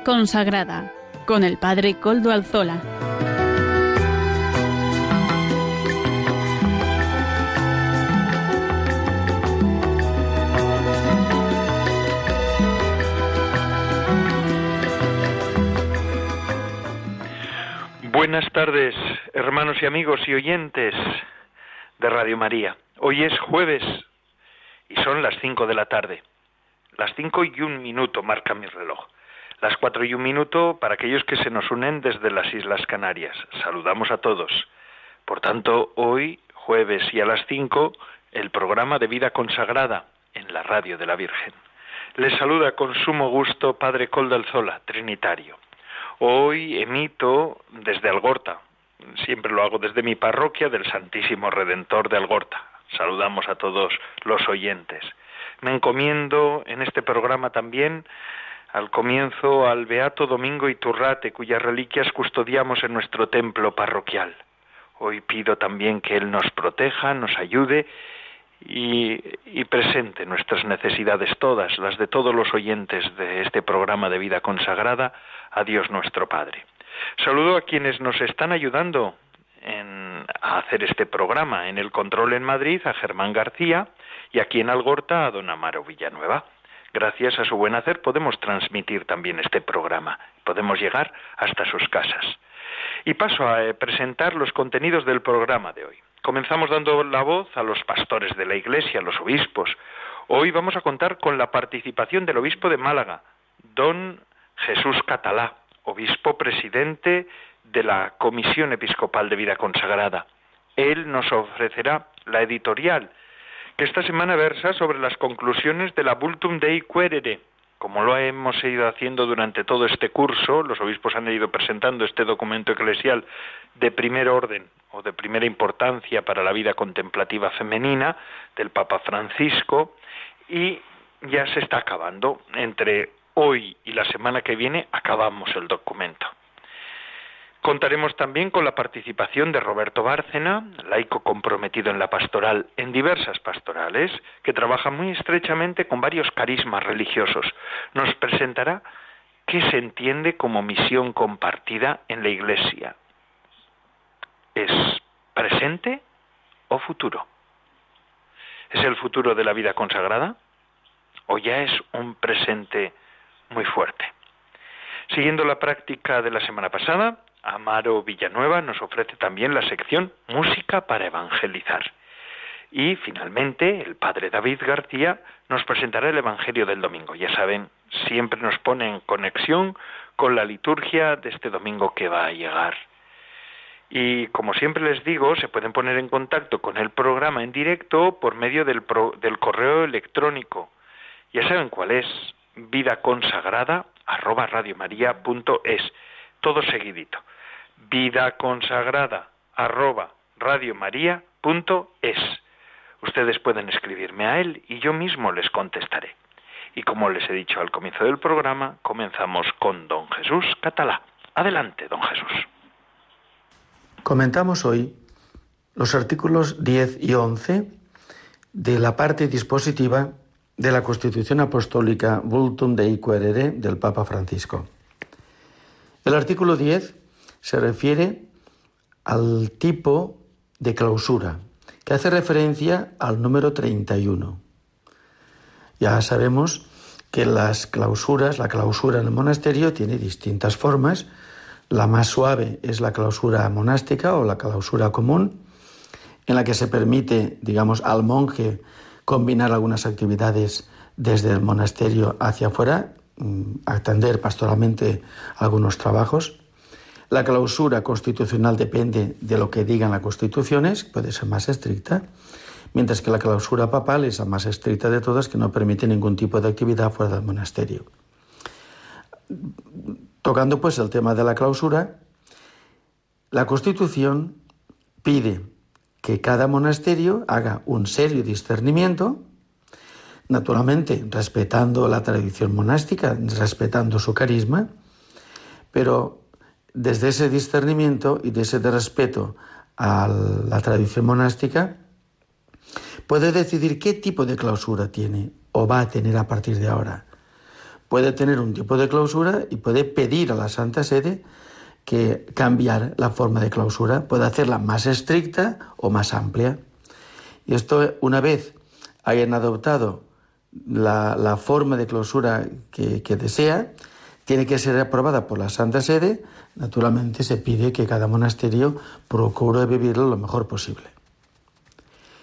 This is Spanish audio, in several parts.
Consagrada con el Padre Coldo Alzola. Buenas tardes, hermanos y amigos y oyentes de Radio María. Hoy es jueves y son las cinco de la tarde. Las cinco y un minuto marca mi reloj. Las cuatro y un minuto para aquellos que se nos unen desde las Islas Canarias. Saludamos a todos. Por tanto, hoy, jueves y a las cinco, el programa de vida consagrada en la radio de la Virgen. Les saluda con sumo gusto Padre Coldalzola, Trinitario. Hoy emito desde Algorta, siempre lo hago desde mi parroquia del Santísimo Redentor de Algorta. Saludamos a todos los oyentes. Me encomiendo en este programa también al comienzo al Beato Domingo Iturrate, cuyas reliquias custodiamos en nuestro templo parroquial. Hoy pido también que Él nos proteja, nos ayude y, y, presente nuestras necesidades todas, las de todos los oyentes de este programa de vida consagrada, a Dios nuestro Padre. Saludo a quienes nos están ayudando en, a hacer este programa. En el control en Madrid a Germán García y aquí en Algorta a don Amaro Villanueva. Gracias a su buen hacer podemos transmitir también este programa, podemos llegar hasta sus casas. Y paso a eh, presentar los contenidos del programa de hoy. Comenzamos dando la voz a los pastores de la Iglesia, los obispos. Hoy vamos a contar con la participación del obispo de Málaga, don Jesús Catalá, obispo presidente de la Comisión Episcopal de Vida Consagrada. Él nos ofrecerá la editorial que esta semana versa sobre las conclusiones de la Bultum Dei Querere. Como lo hemos ido haciendo durante todo este curso, los obispos han ido presentando este documento eclesial de primer orden o de primera importancia para la vida contemplativa femenina del Papa Francisco y ya se está acabando entre hoy y la semana que viene acabamos el documento. Contaremos también con la participación de Roberto Bárcena, laico comprometido en la pastoral, en diversas pastorales, que trabaja muy estrechamente con varios carismas religiosos. Nos presentará qué se entiende como misión compartida en la Iglesia. ¿Es presente o futuro? ¿Es el futuro de la vida consagrada? ¿O ya es un presente muy fuerte. Siguiendo la práctica de la semana pasada, Amaro Villanueva nos ofrece también la sección Música para Evangelizar. Y finalmente, el padre David García nos presentará el Evangelio del domingo. Ya saben, siempre nos pone en conexión con la liturgia de este domingo que va a llegar. Y como siempre les digo, se pueden poner en contacto con el programa en directo por medio del, correo electrónico. Ya saben cuál es, vida consagrada arroba. Todo seguidito. Vida consagrada arroba radiomaria.es. Ustedes pueden escribirme a él y yo mismo les contestaré. Y como les he dicho al comienzo del programa, comenzamos con don Jesús Catalá. Adelante, don Jesús. Comentamos hoy los artículos 10 y 11 de la parte dispositiva de la Constitución Apostólica Vultum Dei Querere del Papa Francisco. El artículo 10 se refiere al tipo de clausura, que hace referencia al número 31. Ya sabemos que las clausuras, la clausura en el monasterio tiene distintas formas. La más suave es la clausura monástica o la clausura común, en la que se permite, digamos, al monje combinar algunas actividades desde el monasterio hacia afuera, atender pastoralmente algunos trabajos. La clausura constitucional depende de lo que digan las constituciones, puede ser más estricta, mientras que la clausura papal es la más estricta de todas, que no permite ningún tipo de actividad fuera del monasterio. Tocando pues el tema de la clausura, la Constitución pide que cada monasterio haga un serio discernimiento, naturalmente respetando la tradición monástica, respetando su carisma, pero desde ese discernimiento y desde ese respeto a la tradición monástica, puede decidir qué tipo de clausura tiene o va a tener a partir de ahora. puede tener un tipo de clausura y puede pedir a la Santa Sede que cambiar la forma de clausura, puede hacerla más estricta o más amplia. Y esto, una vez hayan adoptado la, forma de clausura que, que, desea, tiene que ser aprobada por la Santa Sede. Naturalmente se pide que cada monasterio procure vivirlo lo mejor posible.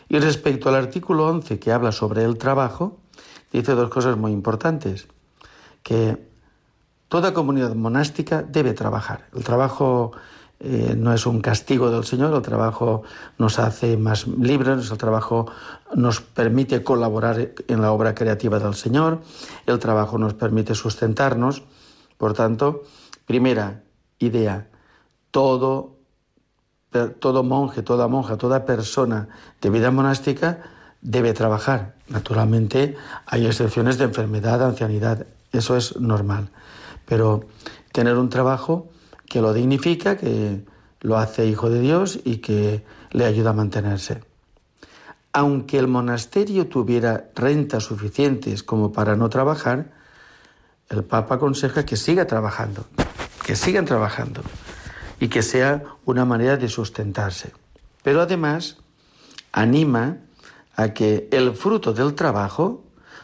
Y respecto al artículo 11 que habla sobre el trabajo, dice dos cosas muy importantes. Que toda comunidad monástica debe trabajar. El trabajo eh, no es un castigo del Señor, el trabajo nos hace más libres, el trabajo nos permite colaborar en la obra creativa del Señor, el trabajo nos permite sustentarnos. Por tanto, primera idea, todo, todo monje, toda monja, toda persona de vida monástica debe trabajar. Naturalmente hay excepciones de enfermedad, ancianidad, eso es normal. Pero tener un trabajo que lo dignifica, que lo hace hijo de Dios y que le ayuda a mantenerse. Aunque el monasterio tuviera rentas suficientes como para no trabajar, el Papa aconseja que siga trabajando, que sigan trabajando y que sea una manera de sustentarse. Pero además anima a que el fruto del trabajo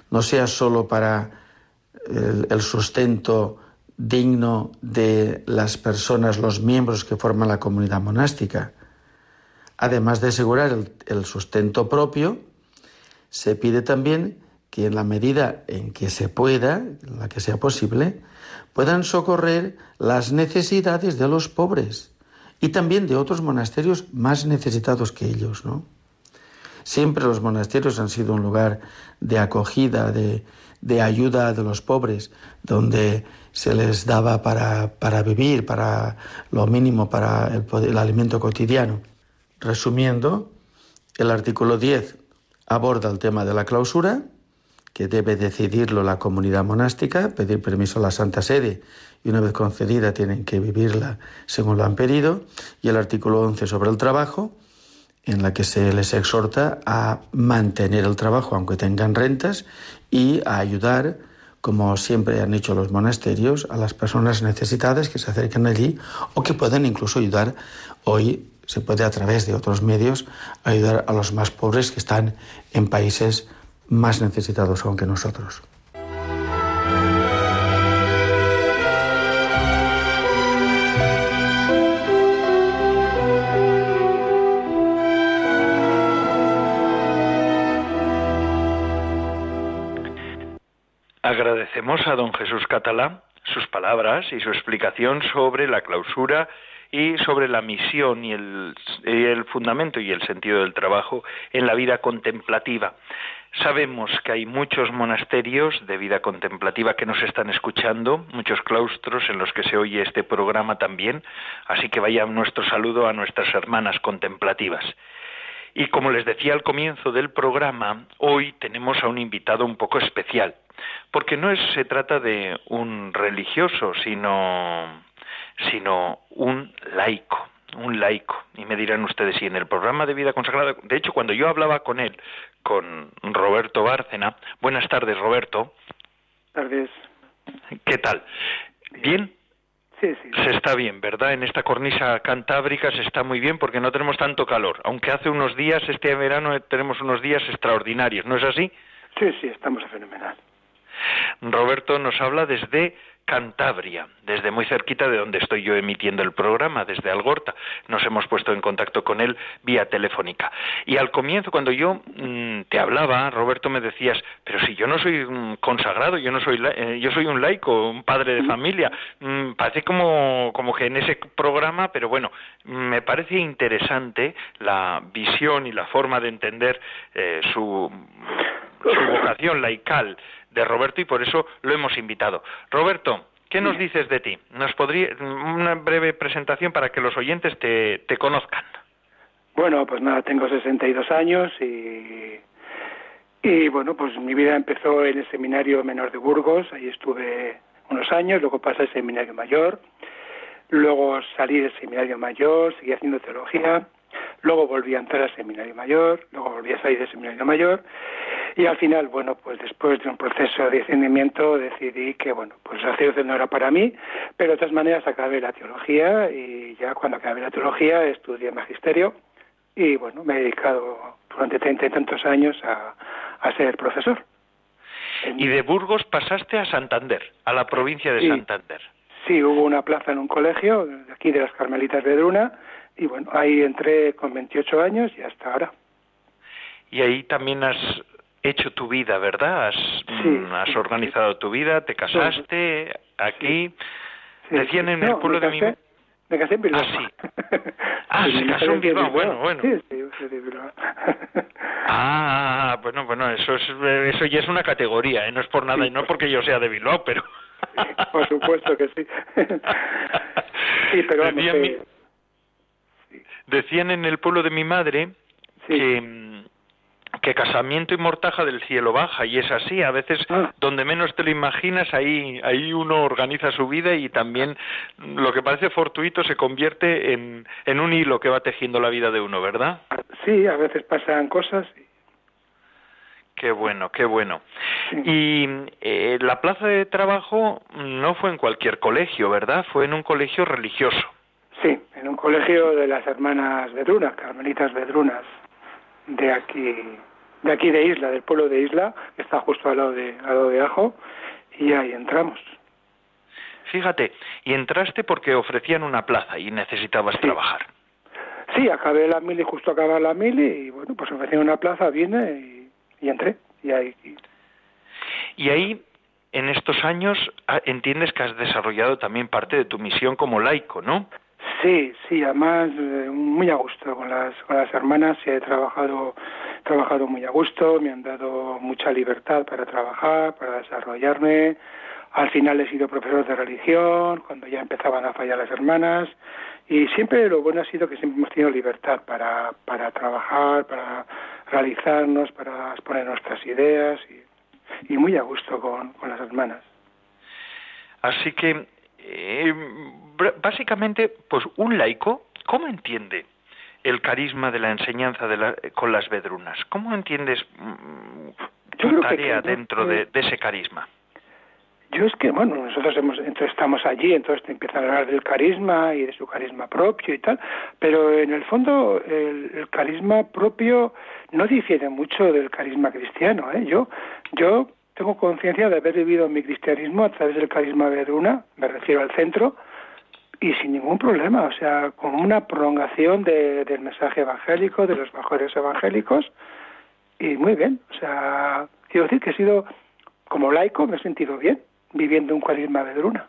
no sea solo para el, el sustento digno de las personas, los miembros que forman la comunidad monástica. Además de asegurar el, sustento propio, se pide también que en la medida en que se pueda, en la que sea posible, puedan socorrer las necesidades de los pobres y también de otros monasterios más necesitados que ellos, ¿no? Siempre los monasterios han sido un lugar de acogida, de, de ayuda de los pobres, donde se les daba para, para vivir, para lo mínimo, para el, el alimento cotidiano. Resumiendo, el artículo 10 aborda el tema de la clausura, que debe decidirlo la comunidad monástica, pedir permiso a la Santa Sede y una vez concedida tienen que vivirla según lo han pedido, y el artículo 11 sobre el trabajo, en la que se les exhorta a mantener el trabajo aunque tengan rentas y a ayudar como siempre han hecho los monasterios, a las personas necesitadas que se acerquen allí o que pueden incluso ayudar. Hoy se puede a través de otros medios ayudar a los más pobres que están en países más necesitados aún que nosotros. A don Jesús Catalá sus palabras y su explicación sobre la clausura y sobre la misión y el, el, fundamento y el sentido del trabajo en la vida contemplativa. Sabemos que hay muchos monasterios de vida contemplativa que nos están escuchando, muchos claustros en los que se oye este programa también, así que vaya nuestro saludo a nuestras hermanas contemplativas. Y como les decía al comienzo del programa, hoy tenemos a un invitado un poco especial porque no es, se trata de un religioso, sino, sino un laico, un laico. Y me dirán ustedes, si en el programa de vida consagrada, de hecho, cuando yo hablaba con él, con Roberto Bárcena, buenas tardes, Roberto. Tardes. ¿Qué tal? ¿Bien? Sí, sí. Se está bien, ¿verdad? En esta cornisa cantábrica se está muy bien porque no tenemos tanto calor, aunque hace unos días, este verano, tenemos unos días extraordinarios, ¿no es así? Sí, sí, estamos fenomenal. Roberto nos habla desde Cantabria, desde muy cerquita de donde estoy yo emitiendo el programa, desde Algorta. Nos hemos puesto en contacto con él vía telefónica. Y al comienzo, cuando yo mm, te hablaba, Roberto, me decías, pero si yo no soy un consagrado, yo no soy, eh, yo soy un laico, un padre de familia. Mm, parece como, como que en ese programa, pero bueno, me parece interesante la visión y la forma de entender eh, su, su vocación laical de Roberto y por eso lo hemos invitado. Roberto, ¿qué nos dices de ti? ¿Nos podría una breve presentación para que los oyentes te, te conozcan? Bueno, pues nada, tengo 62 años y y bueno, pues mi vida empezó en el seminario menor de Burgos, ahí estuve unos años, luego pasé al seminario mayor, luego salí del seminario mayor, seguí haciendo teología, luego volví a entrar al seminario mayor, luego volví a salir del seminario mayor Y al final, bueno, pues después de un proceso de discernimiento decidí que, bueno, pues la sacerdocio no era para mí, pero de todas maneras acabé la teología y ya cuando acabé la teología estudié magisterio y, bueno, me he dedicado durante treinta y tantos años a, a ser profesor. Y de Burgos pasaste a Santander, a la provincia de Santander. Sí, hubo una plaza en un colegio, aquí de las Carmelitas de Druna, y bueno, ahí entré con 28 años y hasta ahora. Y ahí también has hecho tu vida, ¿verdad? Has, mm, has organizado tu vida, te casaste aquí. Decían en el pueblo de mi... Me casé en Bilbao. Ah, sí. Ah, se casó en Bilbao, bueno, bueno. Sí, sí, sí, de Bilbao. Ah, bueno, bueno, eso es eso ya es una categoría, ¿eh? no es por nada y no porque yo sea de Bilbao, pero por supuesto que sí. sí, pero vamos, decían, en el pueblo de mi madre que que casamiento y mortaja del cielo baja y es así a veces Ah. donde menos te lo imaginas ahí ahí uno organiza su vida y también lo que parece fortuito se convierte en, en un hilo que va tejiendo la vida de uno verdad Sí, a veces pasan cosas. Qué bueno, qué bueno. Sí. Y eh, la plaza de trabajo no fue en cualquier colegio, ¿verdad? Fue en un colegio religioso. Sí, en un colegio de las hermanas Vedrunas, Carmelitas Vedrunas, de aquí, de aquí de Isla, del pueblo de Isla, que está justo al lado de, al lado de Ajo, y ahí entramos. Fíjate, y entraste porque ofrecían una plaza y necesitabas trabajar. Sí, acabé la mili, justo acabar la mili, y bueno, pues ofrecieron una plaza, vine y, y entré. Y ahí, y- Y ahí, en estos años, ah, entiendes que has desarrollado también parte de tu misión como laico, ¿no? Sí, sí, además eh, muy a gusto con las, con las hermanas, he trabajado, trabajado muy a gusto, me han dado mucha libertad para trabajar, para desarrollarme. Al final he sido profesor de religión, cuando ya empezaban a fallar las hermanas, y siempre lo bueno ha sido que siempre hemos tenido libertad para, para trabajar, para realizarnos, para exponer nuestras ideas, y, y muy a gusto con, con las hermanas. Así que, eh, básicamente, pues un laico, ¿cómo entiende el carisma de la enseñanza de la- con las vedrunas? ¿Cómo entiendes mm, tu que tarea dentro que- de, de ese carisma? Yo es que, bueno, nosotros hemos, entonces estamos allí, entonces te empiezan a hablar del carisma y de su carisma propio y tal, pero en el fondo el, el carisma propio no difiere mucho del carisma cristiano, ¿eh? Yo, yo tengo conciencia de haber vivido mi cristianismo a través del carisma vedruna, me refiero al centro, y sin ningún problema, o sea, como una prolongación de- del mensaje evangélico, de los valores evangélicos, y muy bien, o sea, quiero decir que he sido, como laico, me he sentido bien viviendo un carisma vedruna.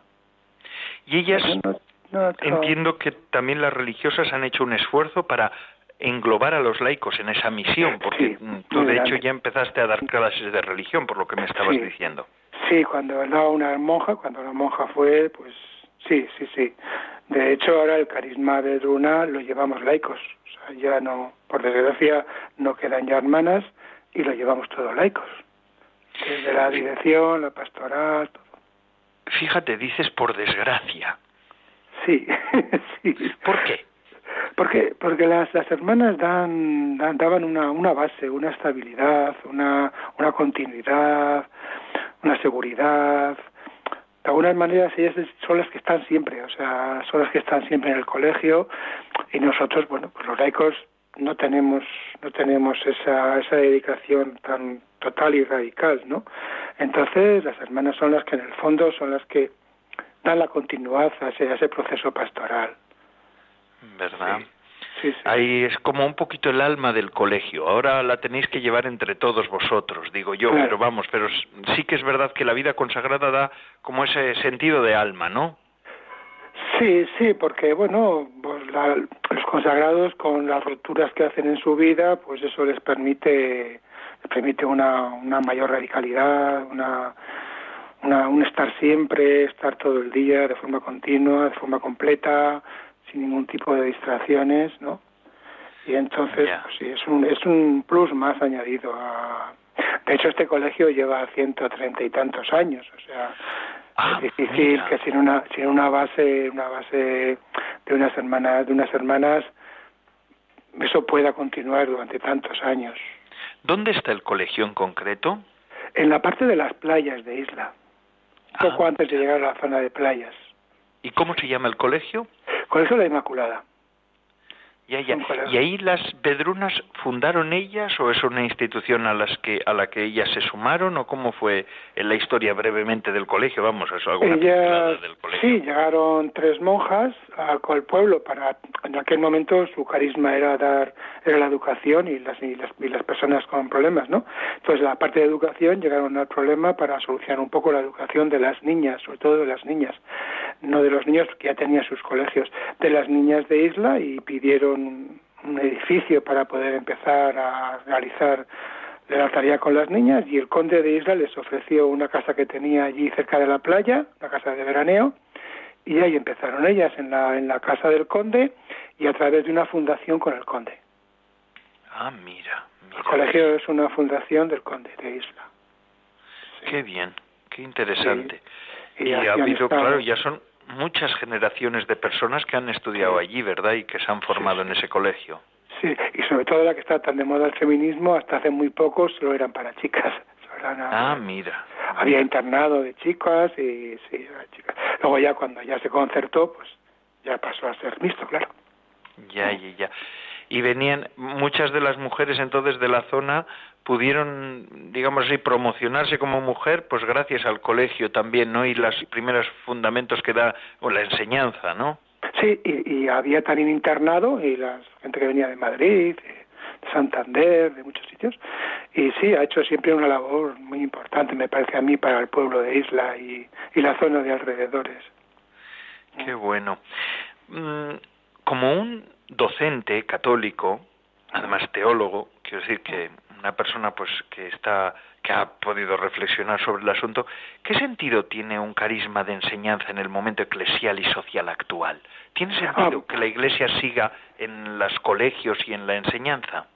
Y ellas, No- no- no- entiendo que también las religiosas han hecho un esfuerzo para englobar a los laicos en esa misión, porque Sí, mm, tú de hecho ya empezaste a dar clases de religión, por lo que me estabas Sí. diciendo. Sí, cuando daba una monja, cuando la monja fue, pues sí, sí, sí. De hecho, ahora el carisma de Druna lo llevamos laicos. O sea, ya no, por desgracia, no quedan ya hermanas y lo llevamos todos laicos. Desde la dirección, la pastoral, todo. Fíjate, dices por desgracia. Sí, sí. ¿Por qué? Porque, porque las, las hermanas dan, dan- daban una, una base, una estabilidad, una, una continuidad, una seguridad. De algunas maneras ellas son las que están siempre, o sea, son las que están siempre en el colegio y nosotros, bueno, pues los laicos no tenemos, no tenemos esa, esa dedicación tan total y radical, ¿no? Entonces las hermanas son las que en el fondo son las que dan la continuidad a ese, a ese proceso pastoral. ¿Verdad? Sí, sí. Ahí es como un poquito el alma del colegio. Ahora la tenéis que llevar entre todos vosotros, digo yo, Claro. pero vamos, pero sí que es verdad que la vida consagrada da como ese sentido de alma, ¿no? Sí, sí, porque bueno, pues la- los consagrados con las rupturas que hacen en su vida, pues eso les permite les permite una, una mayor radicalidad, una, una un estar siempre, estar todo el día de forma continua, de forma completa, sin ningún tipo de distracciones, ¿no? Y entonces, pues sí, es un es un plus más añadido a de hecho, este colegio lleva ciento treinta y tantos años, o sea, Ah, es difícil mira. que sin una sin una base una base de unas hermanas de unas hermanas eso pueda continuar durante tantos años ¿Dónde está el colegio en concreto? En la parte de las playas de Isla, poco Ah. antes de llegar a la zona de playas. ¿Y cómo se llama el colegio? Colegio de la Inmaculada. Ya, ya. ¿Y ahí las Bedrunas fundaron ellas o es una institución a las que a la que ellas se sumaron o cómo fue en la historia brevemente del colegio? Vamos, eso alguna pincelada Ellas, del colegio. sí, llegaron tres monjas al pueblo para, en aquel momento su carisma era dar, era la educación y las, y las, y las personas con problemas, ¿no? Entonces, la parte de educación llegaron al problema para solucionar un poco la educación de las niñas, sobre todo de las niñas, no de los niños que ya tenían sus colegios, de las niñas de Isla y pidieron un edificio para poder empezar a realizar la tarea con las niñas y el conde de Isla les ofreció una casa que tenía allí cerca de la playa, la casa de veraneo, y ahí empezaron ellas en la, en la casa del conde y a través de una fundación con el conde. Ah, mira, El colegio es una fundación del conde de Isla. Qué bien, qué interesante. Y ha habido, estado. claro, ya son muchas generaciones de personas que han estudiado allí, ¿verdad? Y que se han formado en ese colegio. Sí, y sobre todo la que está tan de moda el feminismo, hasta hace muy poco solo eran para chicas. Eran, Ah, mira. había internado de chicas y sí, chicas. Luego ya cuando ya se concertó, pues ya pasó a ser mixto, claro. Ya, ya, ya. Y venían, muchas de las mujeres entonces de la zona pudieron, digamos así, promocionarse como mujer, pues gracias al colegio también, ¿no? Y los primeros fundamentos que da, o la enseñanza, ¿no? Sí, y, y había también internado y la gente que venía de Madrid, de, de Santander, de muchos sitios. Y sí, ha hecho siempre una labor muy importante, me parece a mí, para el pueblo de Isla y, y la zona de alrededores. Qué bueno. Mm, Como un docente católico, además teólogo, quiero decir que una persona pues que está que ha podido reflexionar sobre el asunto, ¿qué sentido tiene un carisma de enseñanza en el momento eclesial y social actual? ¿Tiene sentido Ah. que la Iglesia siga en los colegios y en la enseñanza?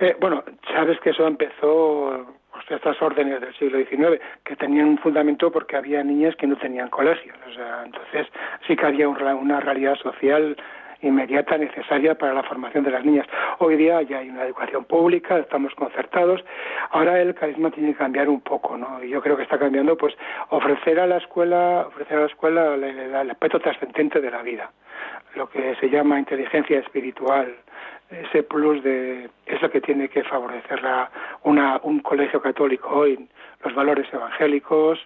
Eh, bueno, sabes que eso empezó, pues, estas órdenes del siglo XIX, que tenían un fundamento porque había niñas que no tenían colegios. O sea, entonces sí que había una realidad social inmediata necesaria para la formación de las niñas. Hoy día ya hay una educación pública, estamos concertados. Ahora el carisma tiene que cambiar un poco, ¿no? Y yo creo que está cambiando, pues, ofrecer a la escuela, ofrecer a la escuela el, aspecto trascendente de la vida, lo que se llama inteligencia espiritual, ese plus de es lo que tiene que favorecer la, una, un colegio católico hoy, los valores evangélicos,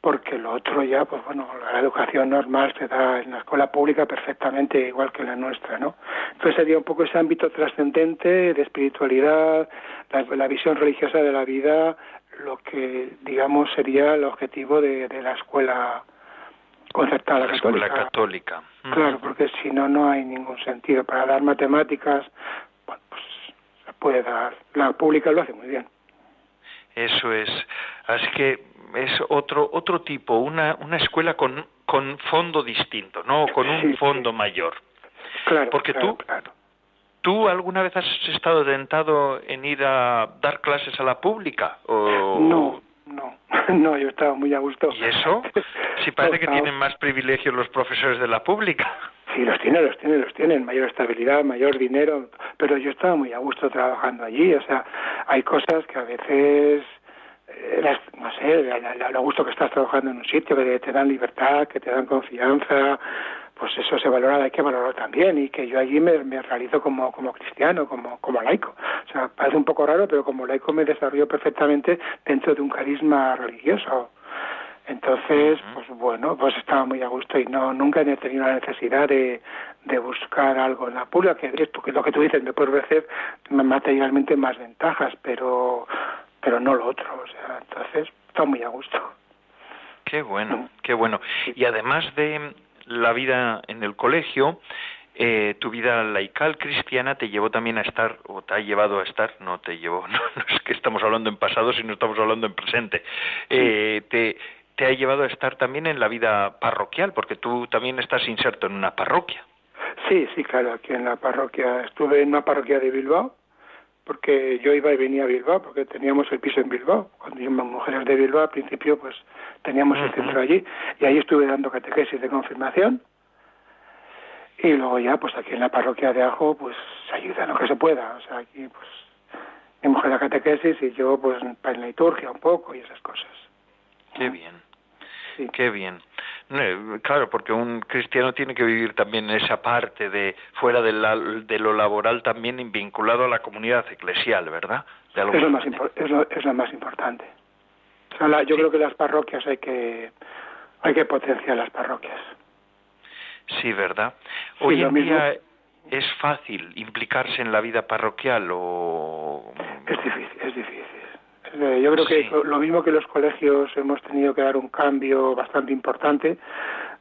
porque lo otro ya, pues bueno, la educación normal se da en la escuela pública perfectamente igual que en la nuestra, ¿no? Entonces sería un poco ese ámbito trascendente de espiritualidad, la, la visión religiosa de la vida, lo que digamos sería el objetivo de, de la escuela concertada La escuela católica. católica. Claro, porque si no, no hay ningún sentido. Para dar matemáticas, bueno, pues se puede dar. La pública lo hace muy bien. Eso es. Así que es otro otro tipo, una una escuela con con fondo distinto, no con un Sí, fondo mayor. Claro, Porque claro, tú- claro. ¿Tú alguna vez has estado tentado en ir a dar clases a la pública? O... No, no, no, yo estaba muy a gusto. ¿Y eso? Si parece que tienen más privilegios los profesores de la pública. Sí, los tiene, los tiene, los tienen, mayor estabilidad, mayor dinero, pero yo estaba muy a gusto trabajando allí, o sea, hay cosas que a veces, las- no sé, la- lo gusto que estás trabajando en un sitio, que te dan libertad, que te dan confianza, pues eso se valora, hay que valorarlo también, y que yo allí me, me realizo como, como cristiano, como, como laico. O sea, parece un poco raro, pero como laico me desarrollo perfectamente dentro de un carisma religioso. Entonces, pues bueno, pues estaba muy a gusto y no nunca he tenido la necesidad de, de buscar algo en la pública, que esto que lo que tú dices me puede ofrecer materialmente más ventajas, pero pero no lo otro, o sea, entonces está muy a gusto. Qué bueno, Mm. qué bueno. Y además de la vida en el colegio, eh, tu vida laical cristiana te llevó también a estar, o te ha llevado a estar, no te llevó, no, no es que estamos hablando en pasado, sino estamos hablando en presente, eh, te, te ha llevado a estar también en la vida parroquial, porque tú también estás inserto en una parroquia. Sí, sí, claro, aquí en la parroquia, estuve en una parroquia de Bilbao, porque yo iba y venía a Bilbao, porque teníamos el piso en Bilbao. Cuando íbamos mujeres de Bilbao, al principio, pues teníamos el centro allí, y ahí estuve dando catequesis de confirmación, y luego ya, pues aquí en la parroquia de Ajo, pues se ayuda en lo que se pueda, o sea, aquí, pues, mi mujer la catequesis y yo pues para la liturgia un poco y esas cosas. Qué bien. Sí. Qué bien. Claro, porque un cristiano tiene que vivir también esa parte de fuera de, de lo laboral también vinculado a la comunidad eclesial, ¿verdad? es, lo más es, lo, es lo más importante. O sea, yo creo que las parroquias hay que hay que potenciar las parroquias. Sí, ¿verdad? Hoy en día es fácil implicarse en la vida parroquial o es difícil, es difícil. Eh, yo creo que lo mismo que los colegios hemos tenido que dar un cambio bastante importante,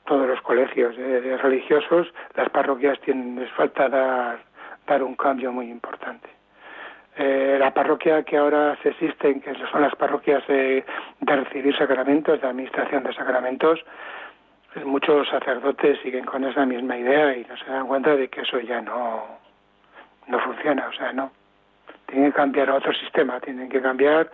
todos los colegios eh, religiosos, las parroquias tienen, les falta dar, dar un cambio muy importante. Eh, la parroquia que ahora se existen, que son las parroquias de recibir sacramentos, de administración de sacramentos, pues muchos sacerdotes siguen con esa misma idea y no se dan cuenta de que eso ya no, no funciona, o sea, no. Tienen que cambiar a otro sistema, tienen que cambiar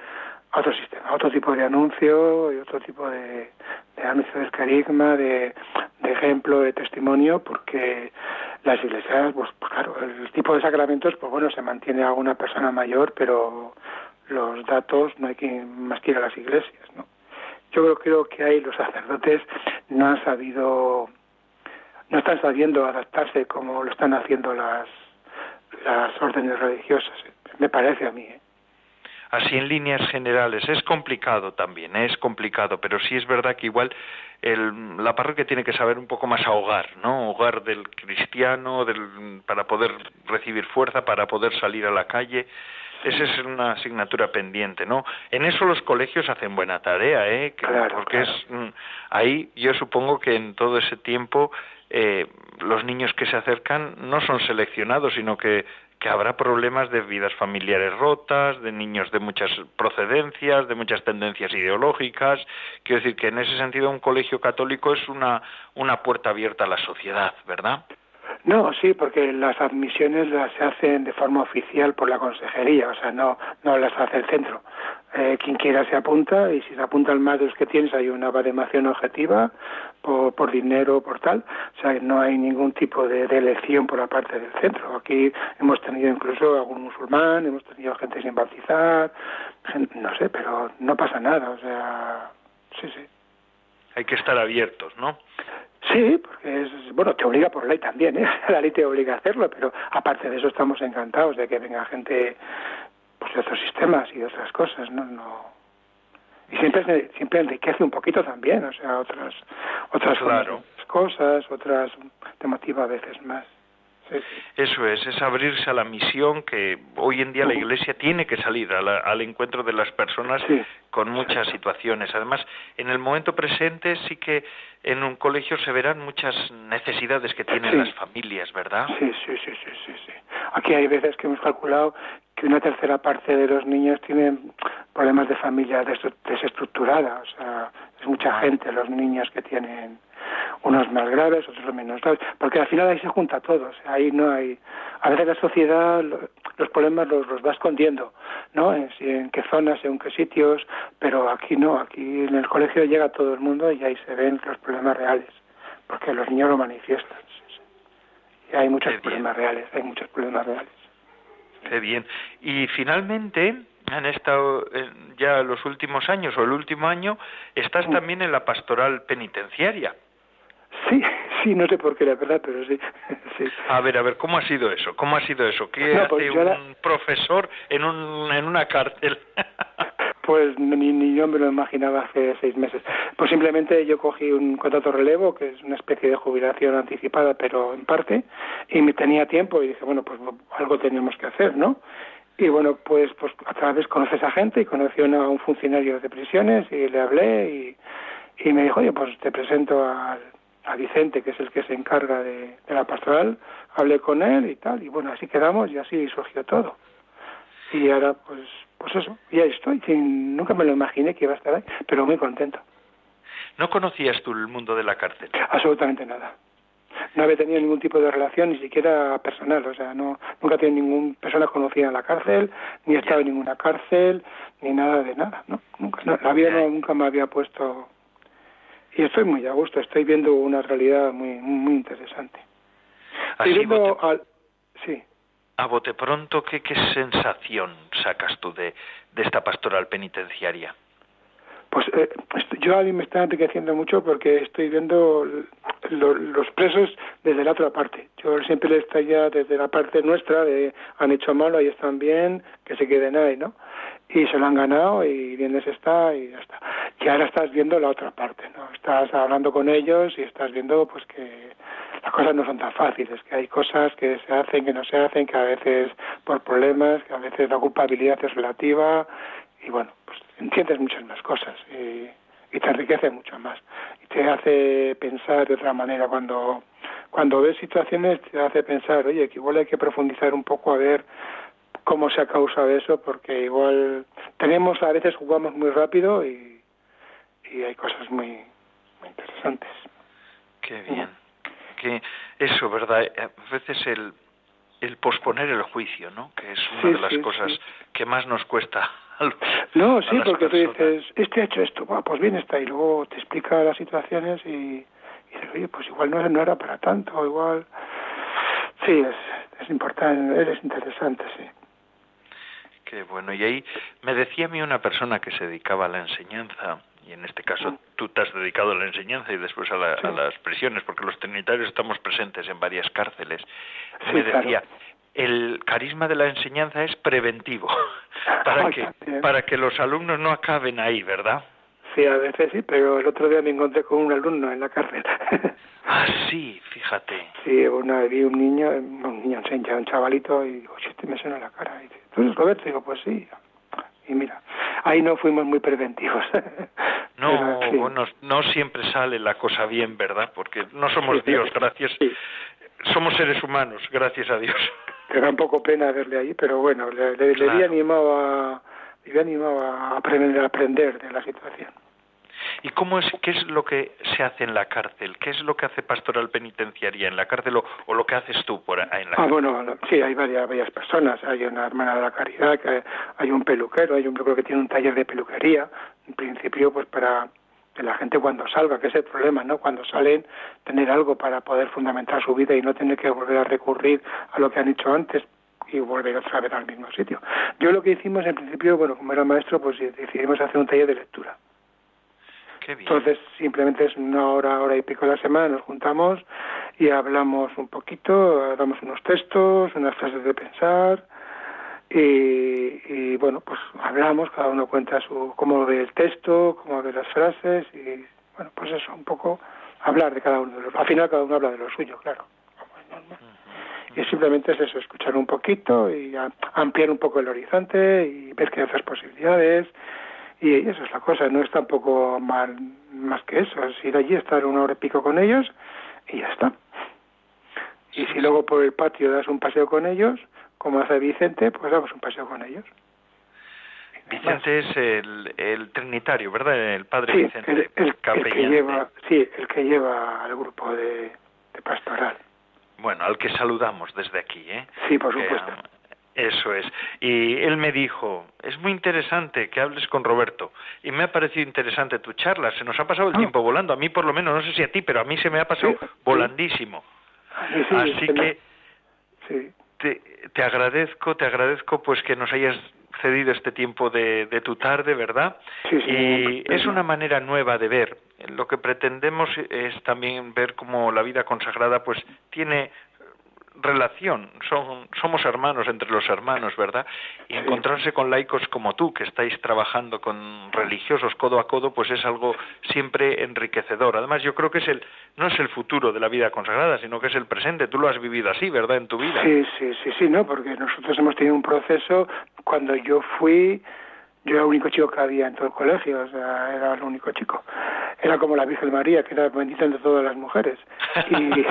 a otro sistema, a otro tipo de anuncio y otro tipo de, de anuncio de carisma, de, ejemplo, de testimonio, porque las iglesias, pues, claro, el tipo de sacramentos, pues bueno, se mantiene a una persona mayor, pero los datos no hay que más que a las iglesias, ¿no? Yo creo, que ahí los sacerdotes no han sabido, no están sabiendo adaptarse como lo están haciendo las, las órdenes religiosas, me parece a mí, ¿eh? así en líneas generales. Es complicado también, ¿eh? es complicado, pero sí es verdad que igual el, la parroquia tiene que saber un poco más ahogar, ¿no? Hogar del cristiano, del, para poder recibir fuerza, para poder salir a la calle. Esa es una asignatura pendiente, ¿no? En eso los colegios hacen buena tarea, ¿eh? porque es mm, ahí yo supongo que en todo ese tiempo eh, los niños que se acercan no son seleccionados, sino que que habrá problemas de vidas familiares rotas, de niños de muchas procedencias, de muchas tendencias ideológicas. Quiero decir que en ese sentido un colegio católico es una, una puerta abierta a la sociedad, ¿verdad? No, sí, porque las admisiones las se hacen de forma oficial por la consejería, o sea, no, no las hace el centro. Eh, quien quiera se apunta y si se apuntan más de los que tienes hay una baremación objetiva por, por dinero por tal. O sea, no hay ningún tipo de, elección por la parte del centro. Aquí hemos tenido incluso algún musulmán, hemos tenido gente sin bautizar, no sé, pero no pasa nada. O sea, sí, sí. Hay que estar abiertos, ¿no? Sí, porque es, bueno, te obliga por ley también, ¿eh? La ley te obliga a hacerlo, pero aparte de eso estamos encantados de que venga gente pues, de otros sistemas y de otras cosas, ¿no? no y siempre siempre enriquece un poquito también, o sea, otras otras cosas, otras te motiva a veces más. Eso es, es abrirse a la misión que hoy en día la Iglesia tiene que salir al encuentro de las personas con muchas situaciones. Además, en el momento presente sí que en un colegio se verán muchas necesidades que tienen las familias, ¿verdad? Sí, sí, sí, sí, sí, sí. Aquí hay veces que hemos calculado que una tercera parte de los niños tienen problemas de familia desestructurada, o sea, es mucha gente los niños que tienen unos más graves, otros menos graves, porque al final ahí se junta todo, o sea, ahí no hay, a veces la sociedad los problemas los, los va escondiendo, ¿no? En, en qué zonas, en qué sitios, pero aquí no, aquí en el colegio llega todo el mundo y ahí se ven los problemas reales, porque los niños lo manifiestan. Y hay muchos problemas reales, hay muchos problemas reales. Qué bien. Y finalmente, han estado ya los últimos años o el último año, estás también en la pastoral penitenciaria. Sí, sí, no sé por qué, la verdad, pero sí, sí. A ver, a ver, ¿cómo ha sido eso? ¿Cómo ha sido eso? ¿Qué hace pues un profesor en, un, en una cárcel? Pues ni, ni, yo me lo imaginaba hace seis meses. Pues simplemente yo cogí un contrato relevo, que es una especie de jubilación anticipada, pero en parte, y me tenía tiempo y dije, bueno, pues algo teníamos que hacer, ¿no? Y bueno, pues, pues a través conoces a gente y conocí a un funcionario de prisiones y le hablé y, y me dijo, oye, pues te presento al a Vicente, que es el que se encarga de, la pastoral, hablé con él y tal, y bueno, así quedamos y así surgió todo. Y ahora, pues, pues eso, ya estoy. nunca me lo imaginé que iba a estar ahí, pero muy contento. ¿No conocías tú el mundo de la cárcel? Absolutamente nada. No había tenido ningún tipo de relación, ni siquiera personal. O sea, no, nunca he tenido ninguna persona conocida en la cárcel, ni he estado en ninguna cárcel, ni nada de nada. ¿no? Nunca, la vida nunca me había puesto y estoy muy a gusto, estoy viendo una realidad muy muy interesante. Estoy viendo al... Sí. A bote pronto, ¿qué, qué sensación sacas tú de, de esta pastoral penitenciaria? Pues eh, yo a mí me está enriqueciendo mucho porque estoy viendo los presos desde la otra parte. Yo siempre les ya desde la parte nuestra de han hecho malo, ahí están bien, que se queden ahí, ¿no? Y se lo han ganado y bien les está y ya está. Y ahora estás viendo la otra parte, ¿no? Estás hablando con ellos y estás viendo pues que las cosas no son tan fáciles, que hay cosas que se hacen, que no se hacen, que a veces por problemas, que a veces la culpabilidad es relativa y bueno, pues entiendes muchas más cosas y, te enriquece mucho más y te hace pensar de otra manera. Cuando cuando ves situaciones te hace pensar oye que igual hay que profundizar un poco a ver cómo se ha causado eso porque igual tenemos a veces jugamos muy rápido y, y hay cosas muy, muy interesantes qué bien. Que eso verdad a veces el el posponer el juicio no que es una de las cosas que más nos cuesta no, sí, porque tú dices, este ha hecho esto, pues bien está, y luego te explica las situaciones y, y dices, oye, pues igual no, no era para tanto, igual... Sí, es, es importante, eres interesante, sí. Qué bueno, y ahí me decía a mí una persona que se dedicaba a la enseñanza, y en este caso tú te has dedicado a la enseñanza y después a, las prisiones, porque los trinitarios estamos presentes en varias cárceles, me decía, el carisma de la enseñanza es preventivo para que para que los alumnos no acaben ahí, ¿verdad? Sí, a veces sí, pero el otro día me encontré con un alumno en la cárcel. ah, sí, fíjate. Sí, una, vi un niño, un niño, un chavalito, y digo, este me suena la cara. Y dice, ¿tú eres Roberto? digo, pues sí. Y mira, ahí no fuimos muy preventivos. no, bueno, no siempre sale la cosa bien, ¿verdad? Porque no somos Dios, gracias. Somos seres humanos, gracias a Dios que da un poco pena verle ahí, pero bueno, le, le, había animado a, le animado a aprender, a aprender de la situación. ¿Y cómo es, qué es lo que se hace en la cárcel? ¿Qué es lo que hace pastoral penitenciaria en la cárcel o, lo que haces tú por en la ah, bueno, sí, hay varias, varias personas. Hay una hermana de la caridad, que hay un peluquero, hay un creo que tiene un taller de peluquería. En principio, pues para de la gente cuando salga, que es el problema, ¿no? Cuando salen, tener algo para poder fundamentar su vida y no tener que volver a recurrir a lo que han hecho antes y volver otra vez al mismo sitio. Yo lo que hicimos en principio, bueno, como era maestro, pues decidimos hacer un taller de lectura. Entonces, simplemente es una hora, hora y pico a la semana, nos juntamos y hablamos un poquito, damos unos textos, unas frases de pensar, y, bueno, pues hablamos, cada uno cuenta su cómo ve el texto, cómo ve las frases y bueno, pues eso, un poco hablar de cada uno de los... Al final cada uno habla de lo suyo, claro. Y simplemente es eso, escuchar un poquito y ampliar un poco el horizonte y ver que hay otras posibilidades. Y eso es la cosa, no es tampoco mal más que eso, es ir allí, estar una hora y pico con ellos y ya está. Y si luego por el patio das un paseo con ellos, como hace Vicente, pues damos un paseo con ellos. Vicente es el, el, trinitario, ¿verdad? El padre Vicente. El, el, que lleva, sí, el que lleva al grupo de, pastoral. Bueno, al que saludamos desde aquí, ¿eh? Sí, por supuesto. eso es. Y él me dijo, es muy interesante que hables con Roberto. Y me ha parecido interesante tu charla. Se nos ha pasado el ah. tiempo volando. A mí por lo menos, no sé si a ti, pero a mí se me ha pasado volandísimo. Así que te, te, agradezco, te agradezco pues que nos hayas cedido este tiempo de, de tu tarde, ¿verdad? Sí, sí, y es una manera nueva de ver. Lo que pretendemos es también ver cómo la vida consagrada pues tiene relación, son, somos hermanos entre los hermanos, ¿verdad? Y encontrarse con laicos como tú, que estáis trabajando con religiosos codo a codo, pues es algo siempre enriquecedor. Además, yo creo que es el, no es el futuro de la vida consagrada, sino que es el presente. Tú lo has vivido así, ¿verdad? En tu vida. Sí, sí, sí, sí, no, porque nosotros hemos tenido un proceso, cuando yo fui, yo era el único chico que había en todo el colegio, o sea, era el único chico. Era como la Virgen María, que era bendita entre todas las mujeres. Y,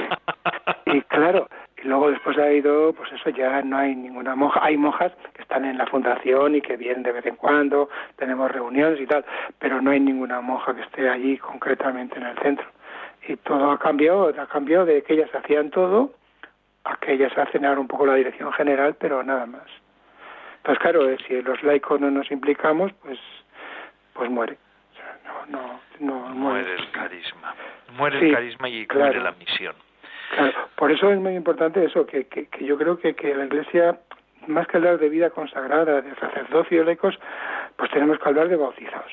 y claro, y luego después ha ido, pues eso ya no hay ninguna monja. Hay monjas que están en la fundación y que vienen de vez en cuando, tenemos reuniones y tal, pero no hay ninguna monja que esté allí concretamente en el centro. Y todo ha cambiado, ha cambiado de que ellas hacían todo a que ellas hacen ahora un poco la dirección general, pero nada más. Pues claro, eh, si los laicos no nos implicamos, pues pues muere. no, no, no, muere. el carisma. Muere el carisma y muere la misión. Claro, por eso es muy importante eso, que, que, yo creo que, que la Iglesia, más que hablar de vida consagrada, de sacerdocio y laicos, pues tenemos que hablar de bautizados,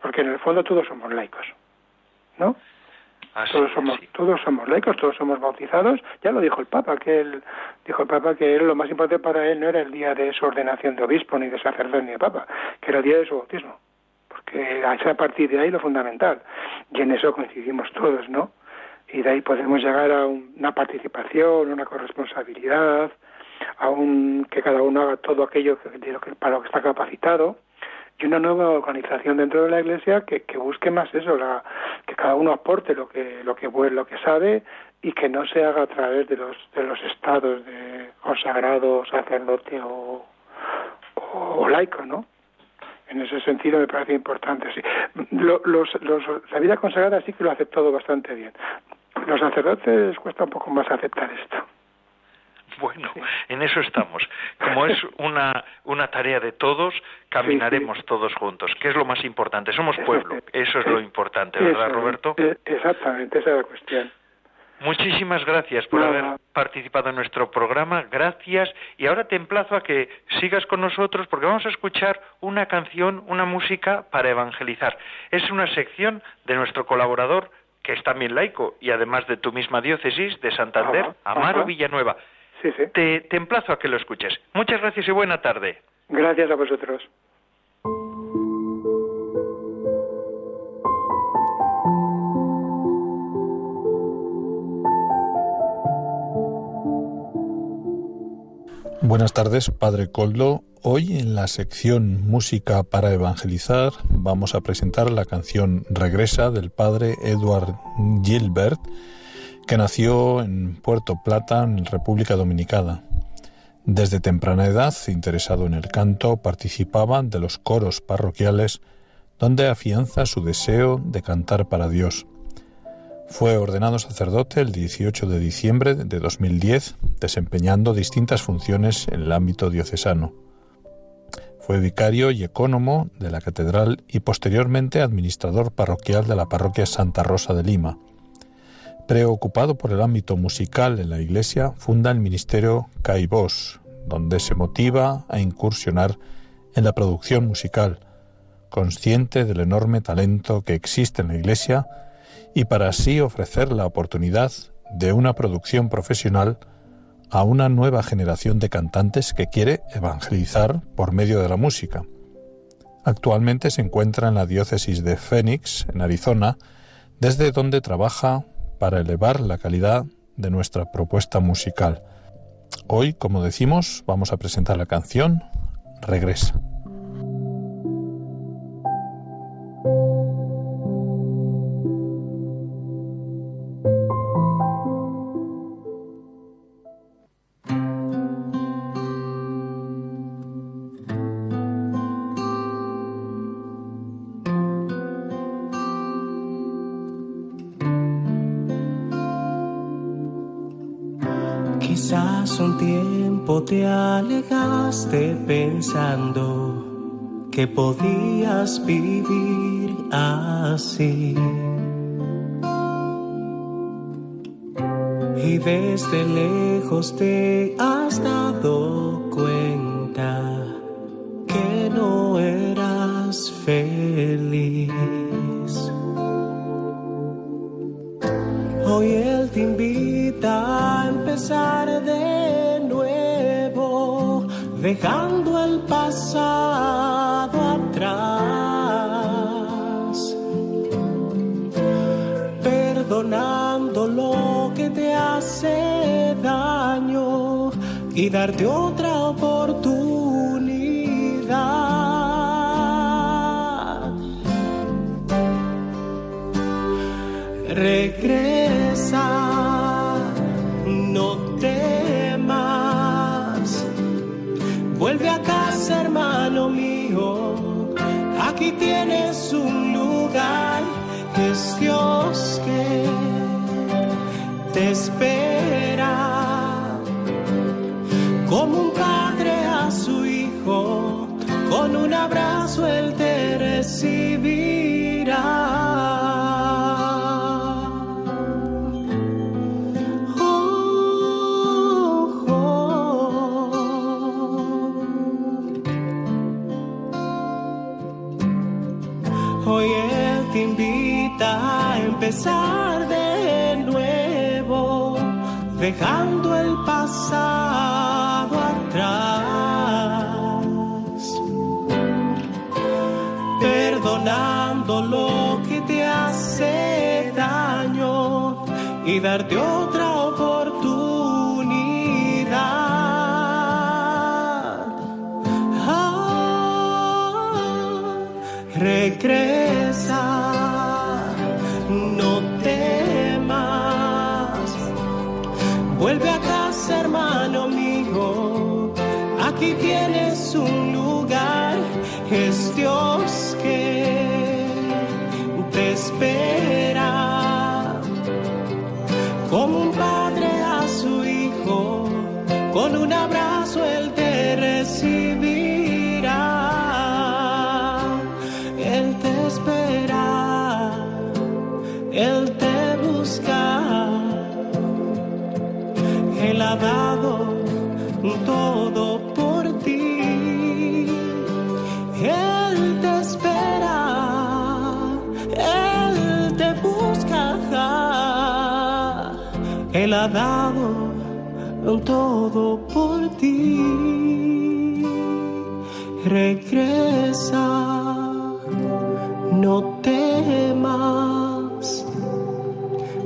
porque en el fondo todos somos laicos, ¿no? todos somos todos somos laicos, todos somos bautizados. Ya lo dijo el Papa, que él dijo el Papa que lo más importante para él no era el día de su ordenación de obispo ni de sacerdote ni de Papa, que era el día de su bautismo, porque a partir de ahí lo fundamental. Y en eso coincidimos todos, ¿no? Y de ahí podemos llegar a una participación, una corresponsabilidad, a un que cada uno haga todo aquello que, para lo que está capacitado y una nueva organización dentro de la Iglesia que, que busque más eso, la, que cada uno aporte lo que lo que lo que sabe y que no se haga a través de los de los estados de consagrado, sacerdote o, o, laico, ¿no? En ese sentido me parece importante. Sí. los, los, la vida consagrada sí que lo ha aceptado bastante bien. Los sacerdotes cuesta un poco más aceptar esto. Bueno, en eso estamos. Como es una, una tarea de todos, caminaremos todos juntos, que es lo más importante. Somos pueblo, eso es lo importante, ¿verdad, Roberto? Exactamente, esa es la cuestión. Muchísimas gracias por haber participado en nuestro programa, gracias. Y ahora te emplazo a que sigas con nosotros porque vamos a escuchar una canción, una música para evangelizar. Es una sección de nuestro colaborador, que es también laico, y además de tu misma diócesis, de Santander, Amaro Villanueva. Te, te emplazo a que lo escuches. Muchas gracias y buena tarde. Gracias a vosotros. Buenas tardes, Padre Coldo. Hoy en la sección Música para Evangelizar vamos a presentar la canción Regresa del Padre Edward Gilbert que nació en Puerto Plata, en República Dominicana. Desde temprana edad, interesado en el canto, participaba de los coros parroquiales donde afianza su deseo de cantar para Dios. Fue ordenado sacerdote el 18 de diciembre de 2010, desempeñando distintas funciones en el ámbito diocesano. Fue vicario y ecónomo de la catedral y posteriormente administrador parroquial de la parroquia Santa Rosa de Lima. Preocupado por el ámbito musical en la Iglesia, funda el ministerio Caibos, donde se motiva a incursionar en la producción musical, consciente del enorme talento que existe en la Iglesia y para así ofrecer la oportunidad de una producción profesional a una nueva generación de cantantes que quiere evangelizar por medio de la música. Actualmente se encuentra en la diócesis de Phoenix, en Arizona, desde donde trabaja para elevar la calidad de nuestra propuesta musical. Hoy, como decimos, vamos a presentar la canción Regresa. Te alegaste pensando que podías vivir así. Y desde lejos te has dado cuenta dejando el pasado atrás, perdonando lo que te hace daño y darte otra tienes un lugar, es Dios que te espera. Como un padre a su hijo, con un abrazo Hoy Él te invita a empezar de nuevo, dejando el pasado atrás, perdonando lo que te hace daño y darte otra ha dado todo por ti. Regresa, no temas.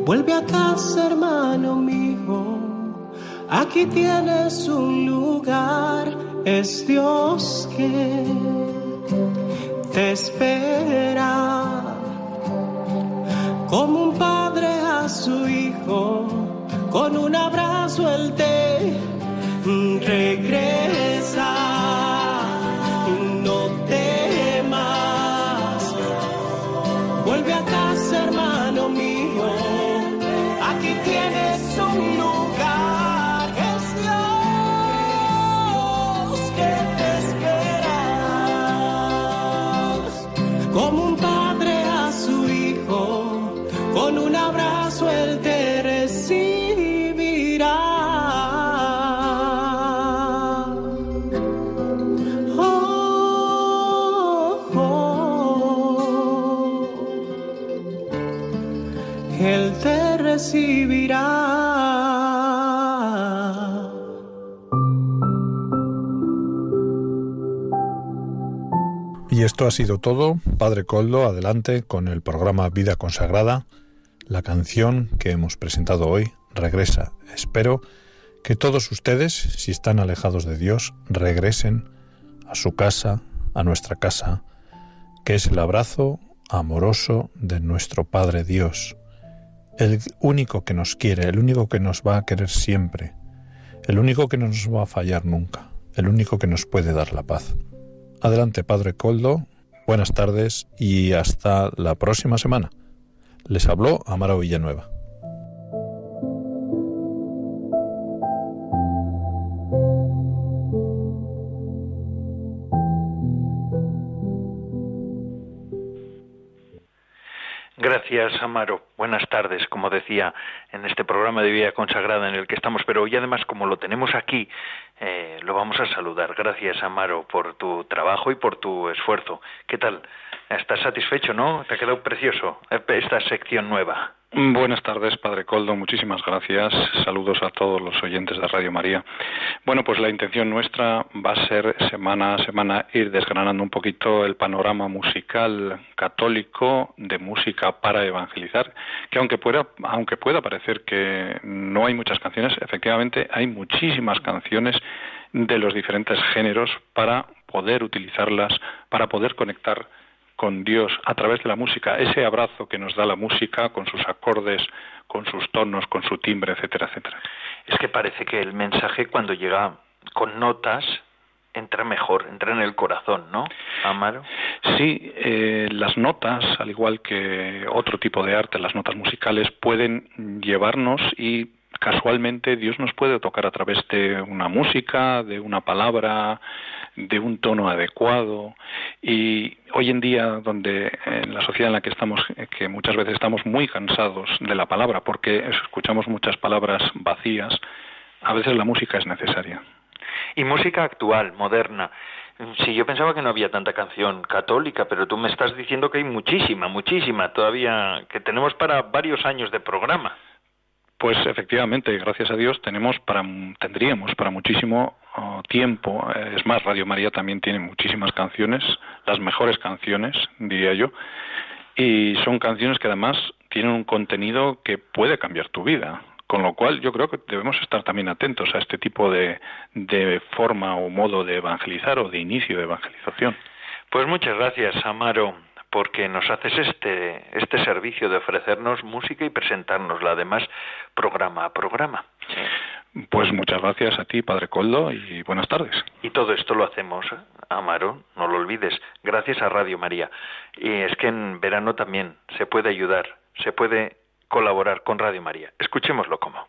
Vuelve a casa, hermano mío. Aquí tienes un lugar, es Dios que te espera. Como un padre a su hijo, con un abrazo él te regresa. Esto ha sido todo. Padre Coldo, adelante con el programa Vida Consagrada. La canción que hemos presentado hoy regresa. Espero que todos ustedes, si están alejados de Dios, regresen a su casa, a nuestra casa, que es el abrazo amoroso de nuestro Padre Dios, el único que nos quiere, el único que nos va a querer siempre, el único que no nos va a fallar nunca, el único que nos puede dar la paz. Adelante, Padre Coldo, buenas tardes y hasta la próxima semana. Les habló Amaro Villanueva. Gracias, Amaro. Buenas tardes, como decía, en este programa de vida consagrada en el que estamos, pero hoy además, como lo tenemos aquí, eh, lo vamos a saludar. Gracias, Amaro, por tu trabajo y por tu esfuerzo. ¿Qué tal? ¿Estás satisfecho, no? ¿Te ha quedado precioso esta sección nueva? Buenas tardes, Padre Coldo. Muchísimas gracias. Saludos a todos los oyentes de Radio María. Bueno, pues la intención nuestra va a ser semana a semana ir desgranando un poquito el panorama musical católico de música para evangelizar, que aunque pueda, aunque pueda parecer que no hay muchas canciones, efectivamente hay muchísimas canciones de los diferentes géneros para poder utilizarlas, para poder conectar con Dios a través de la música, ese abrazo que nos da la música con sus acordes, con sus tonos, con su timbre, etcétera, etcétera. Es que parece que el mensaje cuando llega con notas entra mejor, entra en el corazón, ¿no, Amaro? Sí, eh, las notas, al igual que otro tipo de arte, las notas musicales, pueden llevarnos y casualmente Dios nos puede tocar a través de una música, de una palabra, de un tono adecuado. Y hoy en día donde en la sociedad en la que estamos que muchas veces estamos muy cansados de la palabra porque escuchamos muchas palabras vacías a veces la música es necesaria. Y música actual moderna. Sí, yo pensaba que no había tanta canción católica, pero tú me estás diciendo que hay muchísima, muchísima todavía, que tenemos para varios años de programa. Pues efectivamente, gracias a Dios tenemos para tendríamos para muchísimo oh, tiempo. Es más, Radio María también tiene muchísimas canciones, las mejores canciones, diría yo, y son canciones que además tienen un contenido que puede cambiar tu vida. Con lo cual yo creo que debemos estar también atentos a este tipo de, de forma o modo de evangelizar o de inicio de evangelización. Pues muchas gracias, Amaro, porque nos haces este, este servicio de ofrecernos música y presentárnosla, además, programa a programa. Pues muchas gracias a ti, Padre Coldo, y buenas tardes. Y todo esto lo hacemos, Amaro, no lo olvides, gracias a Radio María. Y es que en verano también se puede ayudar, se puede colaborar con Radio María. Escuchémoslo como.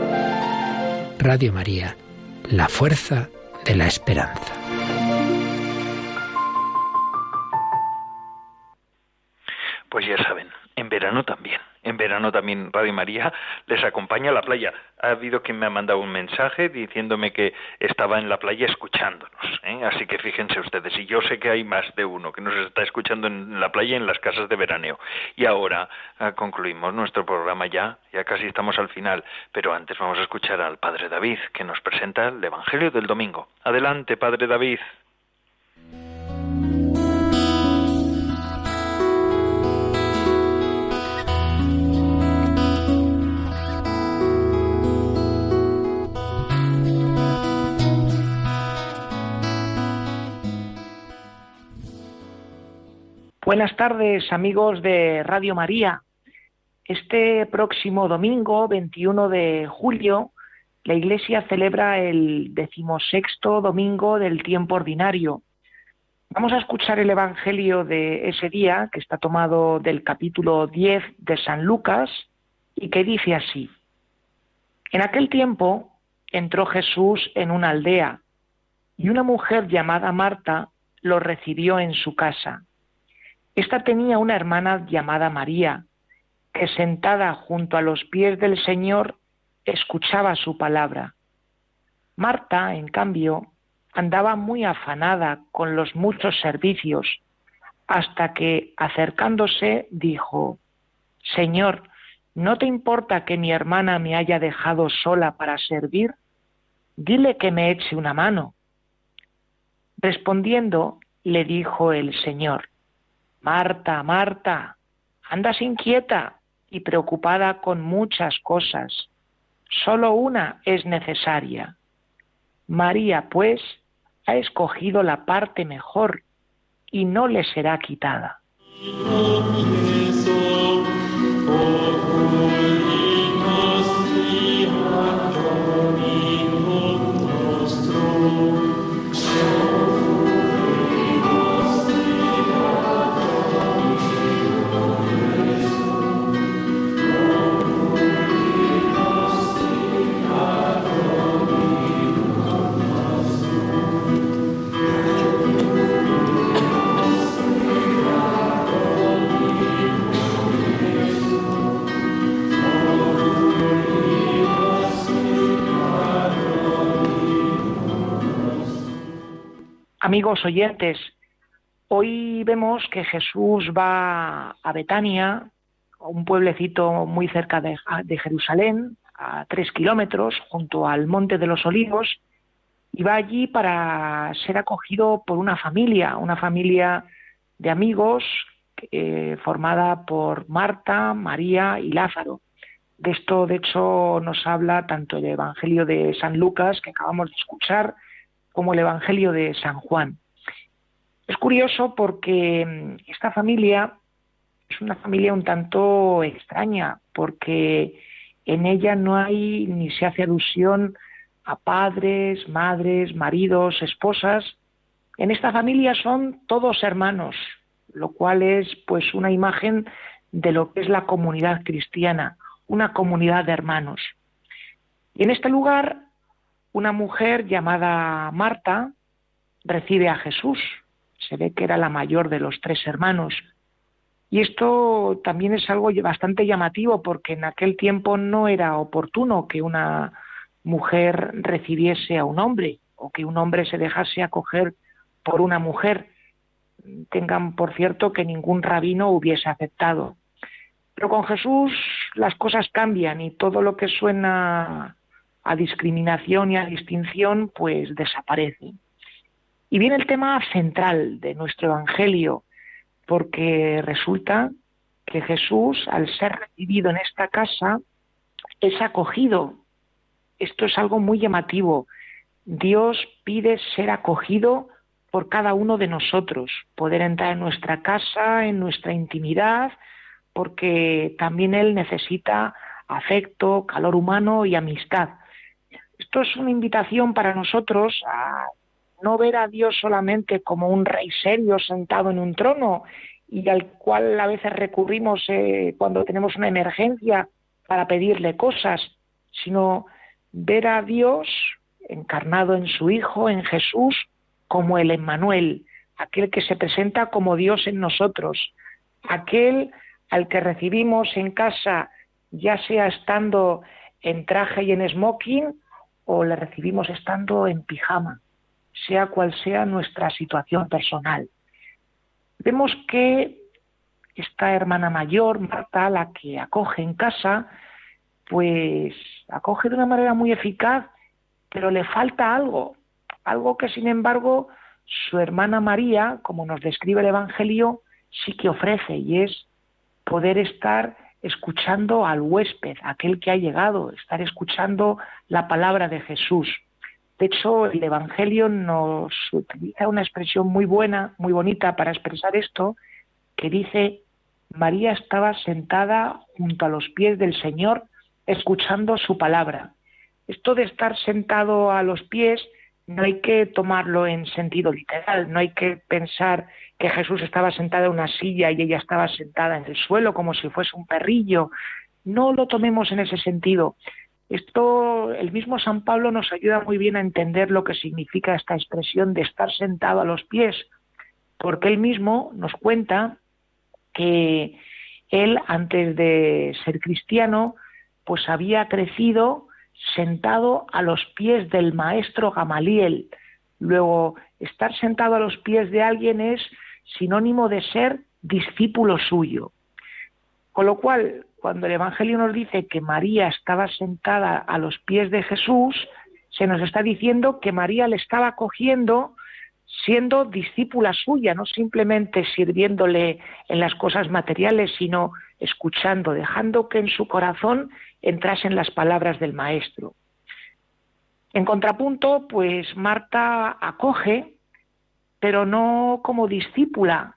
Radio María, la fuerza de la esperanza. Pues ya saben, en verano también en verano también Radio María les acompaña a la playa. Ha habido quien me ha mandado un mensaje diciéndome que estaba en la playa escuchándonos. ¿eh? Así que fíjense ustedes, y yo sé que hay más de uno que nos está escuchando en la playa en las casas de veraneo. Y ahora ah, concluimos nuestro programa ya, ya casi estamos al final, pero antes vamos a escuchar al Padre David que nos presenta el Evangelio del Domingo. Adelante, Padre David. Buenas tardes, amigos de Radio María. Este próximo domingo, 21 de julio, la Iglesia celebra el decimosexto domingo del tiempo ordinario. Vamos a escuchar el Evangelio de ese día, que está tomado del capítulo 10 de San Lucas, y que dice así. En aquel tiempo entró Jesús en una aldea, y una mujer llamada Marta lo recibió en su casa. Esta tenía una hermana llamada María, que sentada junto a los pies del Señor escuchaba su palabra. Marta, en cambio, andaba muy afanada con los muchos servicios, hasta que, acercándose, dijo, Señor, ¿no te importa que mi hermana me haya dejado sola para servir? Dile que me eche una mano. Respondiendo, le dijo el Señor, Marta, Marta, andas inquieta y preocupada con muchas cosas. Solo una es necesaria. María, pues, ha escogido la parte mejor y no le será quitada. Amigos oyentes, hoy vemos que Jesús va a Betania, un pueblecito muy cerca de, Jerusalén, a tres kilómetros, junto al Monte de los Olivos, y va allí para ser acogido por una familia, una familia de amigos eh, formada por Marta, María y Lázaro. De esto, de hecho, nos habla tanto el Evangelio de San Lucas, que acabamos de escuchar, como el Evangelio de San Juan. Es curioso porque mm, esta familia es una familia un tanto extraña, porque en ella no hay ni se hace alusión a padres, madres, maridos, esposas. En esta familia son todos hermanos, lo cual es pues una imagen de lo que es la comunidad cristiana, una comunidad de hermanos. Y en este lugar, una mujer llamada Marta recibe a Jesús. Se ve que era la mayor de los tres hermanos. Y esto también es algo bastante llamativo porque en aquel tiempo no era oportuno que una mujer recibiese a un hombre o que un hombre se dejase acoger por una mujer. Tengan por cierto que ningún rabino hubiese aceptado. Pero con Jesús las cosas cambian y todo lo que suena a discriminación y a distinción pues desaparece. Y viene el tema central de nuestro Evangelio, porque resulta que Jesús, al ser recibido en esta casa, es acogido. Esto es algo muy llamativo. Dios pide ser acogido por cada uno de nosotros, poder entrar en nuestra casa, en nuestra intimidad, porque también Él necesita afecto, calor humano y amistad. Esto es una invitación para nosotros a no ver a Dios solamente como un rey serio sentado en un trono y al cual a veces recurrimos eh, cuando tenemos una emergencia para pedirle cosas, sino ver a Dios encarnado en su Hijo, en Jesús, como el Emmanuel, aquel que se presenta como Dios en nosotros, aquel al que recibimos en casa, ya sea estando en traje y en smoking, le recibimos estando en pijama sea cual sea nuestra situación personal. Vemos que esta hermana mayor, Marta, la que acoge en casa, pues acoge de una manera muy eficaz, pero le falta algo, algo que sin embargo su hermana María, como nos describe el Evangelio, sí que ofrece, y es poder estar escuchando al huésped, aquel que ha llegado, estar escuchando la palabra de Jesús. De hecho, el Evangelio nos utiliza una expresión muy buena, muy bonita para expresar esto, que dice, María estaba sentada junto a los pies del Señor escuchando su palabra. Esto de estar sentado a los pies no hay que tomarlo en sentido literal, no hay que pensar que Jesús estaba sentado en una silla y ella estaba sentada en el suelo como si fuese un perrillo. No lo tomemos en ese sentido, esto, el mismo San Pablo nos ayuda muy bien a entender lo que significa esta expresión de estar sentado a los pies, porque él mismo nos cuenta que él, antes de ser cristiano, pues había crecido sentado a los pies del maestro Gamaliel. Luego, estar sentado a los pies de alguien es sinónimo de ser discípulo suyo. Con lo cual, cuando el Evangelio nos dice que María estaba sentada a los pies de Jesús, se nos está diciendo que María le estaba acogiendo siendo discípula suya, no simplemente sirviéndole en las cosas materiales, sino escuchando, dejando que en su corazón entrasen las palabras del Maestro. En contrapunto, pues Marta acoge, pero no como discípula,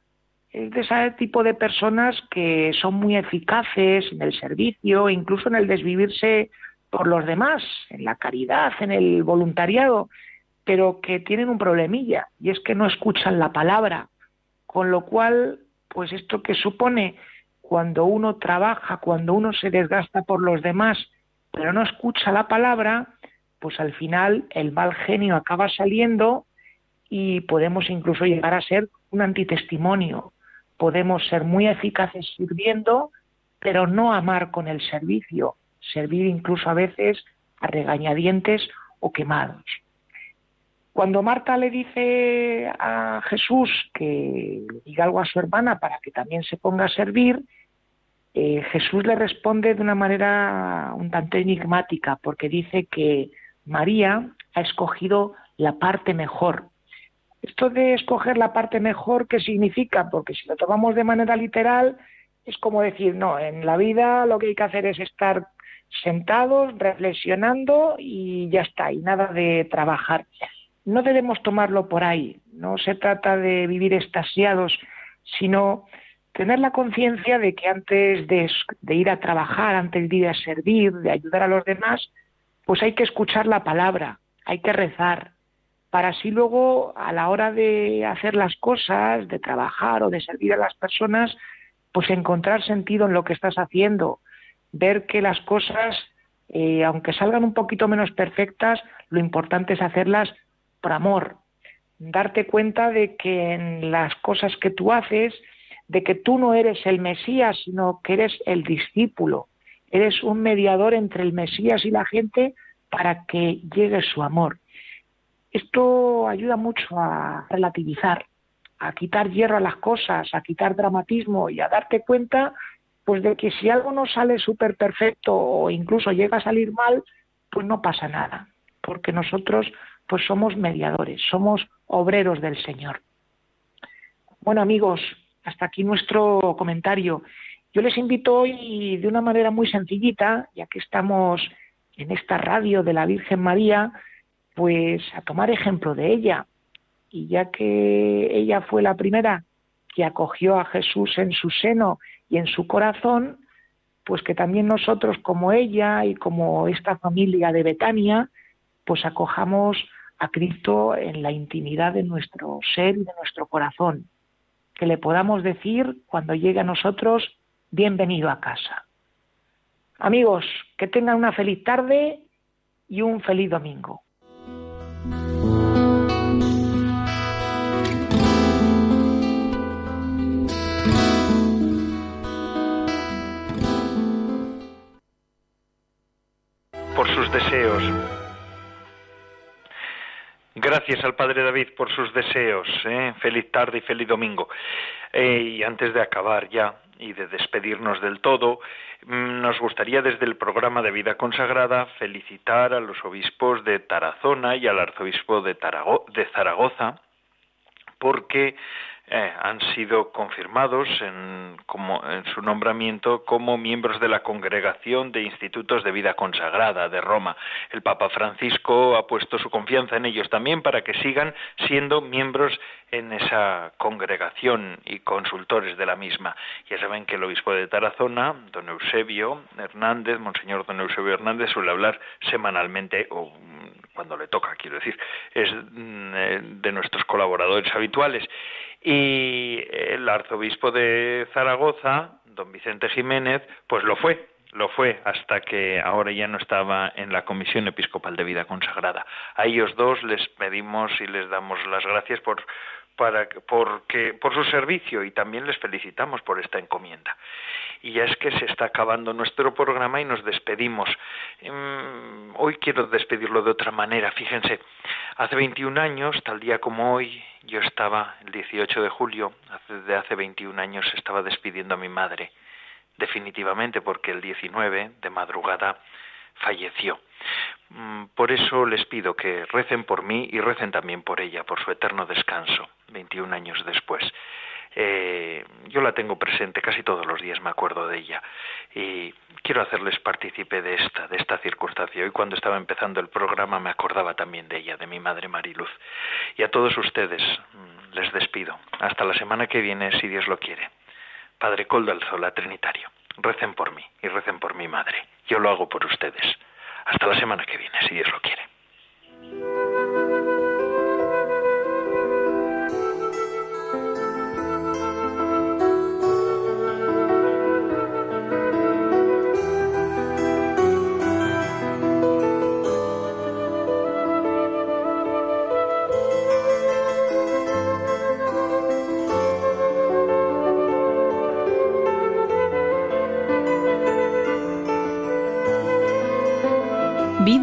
es de ese tipo de personas que son muy eficaces en el servicio, incluso en el desvivirse por los demás, en la caridad, en el voluntariado, pero que tienen un problemilla y es que no escuchan la palabra, con lo cual, pues esto que supone cuando uno trabaja, cuando uno se desgasta por los demás, pero no escucha la palabra, pues al final el mal genio acaba saliendo y podemos incluso llegar a ser un antitestimonio, podemos ser muy eficaces sirviendo, pero no amar con el servicio, servir incluso a veces a regañadientes o quemados. Cuando Marta le dice a Jesús que diga algo a su hermana para que también se ponga a servir, eh, Jesús le responde de una manera un tanto enigmática, porque dice que María ha escogido la parte mejor. Esto de escoger la parte mejor, ¿qué significa? Porque si lo tomamos de manera literal, es como decir, no, en la vida lo que hay que hacer es estar sentados, reflexionando y ya está, y nada de trabajar. No debemos tomarlo por ahí, no se trata de vivir estasiados, sino tener la conciencia de que antes de, ir a trabajar, antes de ir a servir, de ayudar a los demás, pues hay que escuchar la palabra, hay que rezar, para así luego a la hora de hacer las cosas, de trabajar o de servir a las personas, pues encontrar sentido en lo que estás haciendo, ver que las cosas, eh, aunque salgan un poquito menos perfectas, lo importante es hacerlas por amor, darte cuenta de que en las cosas que tú haces, de que tú no eres el Mesías, sino que eres el discípulo. Eres un mediador entre el Mesías y la gente para que llegue su amor. Esto ayuda mucho a relativizar, a quitar hierro a las cosas, a quitar dramatismo y a darte cuenta pues de que si algo no sale súper perfecto o incluso llega a salir mal, pues no pasa nada, porque nosotros pues somos mediadores, somos obreros del Señor. Bueno amigos, hasta aquí nuestro comentario. Yo les invito hoy de una manera muy sencillita, ya que estamos en esta radio de la Virgen María, pues a tomar ejemplo de ella. Y ya que ella fue la primera que acogió a Jesús en su seno y en su corazón, pues que también nosotros como ella y como esta familia de Betania, pues acojamos a Cristo en la intimidad de nuestro ser y de nuestro corazón que le podamos decir cuando llegue a nosotros, bienvenido a casa. Amigos, que tengan una feliz tarde y un feliz domingo. Gracias al Padre David por sus deseos. ¿eh? Feliz tarde y feliz domingo. Eh, y antes de acabar ya y de despedirnos del todo, mm, nos gustaría desde el programa de Vida Consagrada felicitar a los obispos de Tarazona y al arzobispo de, de Zaragoza porque eh, han sido confirmados en, como, en su nombramiento como miembros de la Congregación de Institutos de Vida Consagrada de Roma. El Papa Francisco ha puesto su confianza en ellos también para que sigan siendo miembros en esa congregación y consultores de la misma. Ya saben que el obispo de Tarazona, don Eusebio Hernández, Monseñor don Eusebio Hernández, suele hablar semanalmente o cuando le toca, quiero decir, es mm, eh, de nuestros colaboradores habituales y el arzobispo de Zaragoza, don Vicente Jiménez, pues lo fue, lo fue hasta que ahora ya no estaba en la Comisión Episcopal de Vida Consagrada. A ellos dos les pedimos y les damos las gracias por para porque por su servicio y también les felicitamos por esta encomienda. Y ya es que se está acabando nuestro programa y nos despedimos. Em, hoy quiero despedirlo de otra manera. Fíjense, hace 21 años, tal día como hoy, yo estaba, el 18 de julio, hace, de hace 21 años, estaba despidiendo a mi madre, definitivamente, porque el 19 de madrugada falleció. Mm, por eso les pido que recen por mí y recen también por ella, por su eterno descanso, 21 años después. Eh, yo la tengo presente casi todos los días, me acuerdo de ella. Y quiero hacerles partícipe de esta, de esta circunstancia. Hoy cuando estaba empezando el programa me acordaba también de ella, de mi madre Mariluz. Y a todos ustedes mm, les despido. Hasta la semana que viene, si Dios lo quiere. Padre Coldo Alzola, Trinitario. Recen por mí y recen por mi madre. Yo lo hago por ustedes. Hasta la semana que viene, si Dios lo quiere.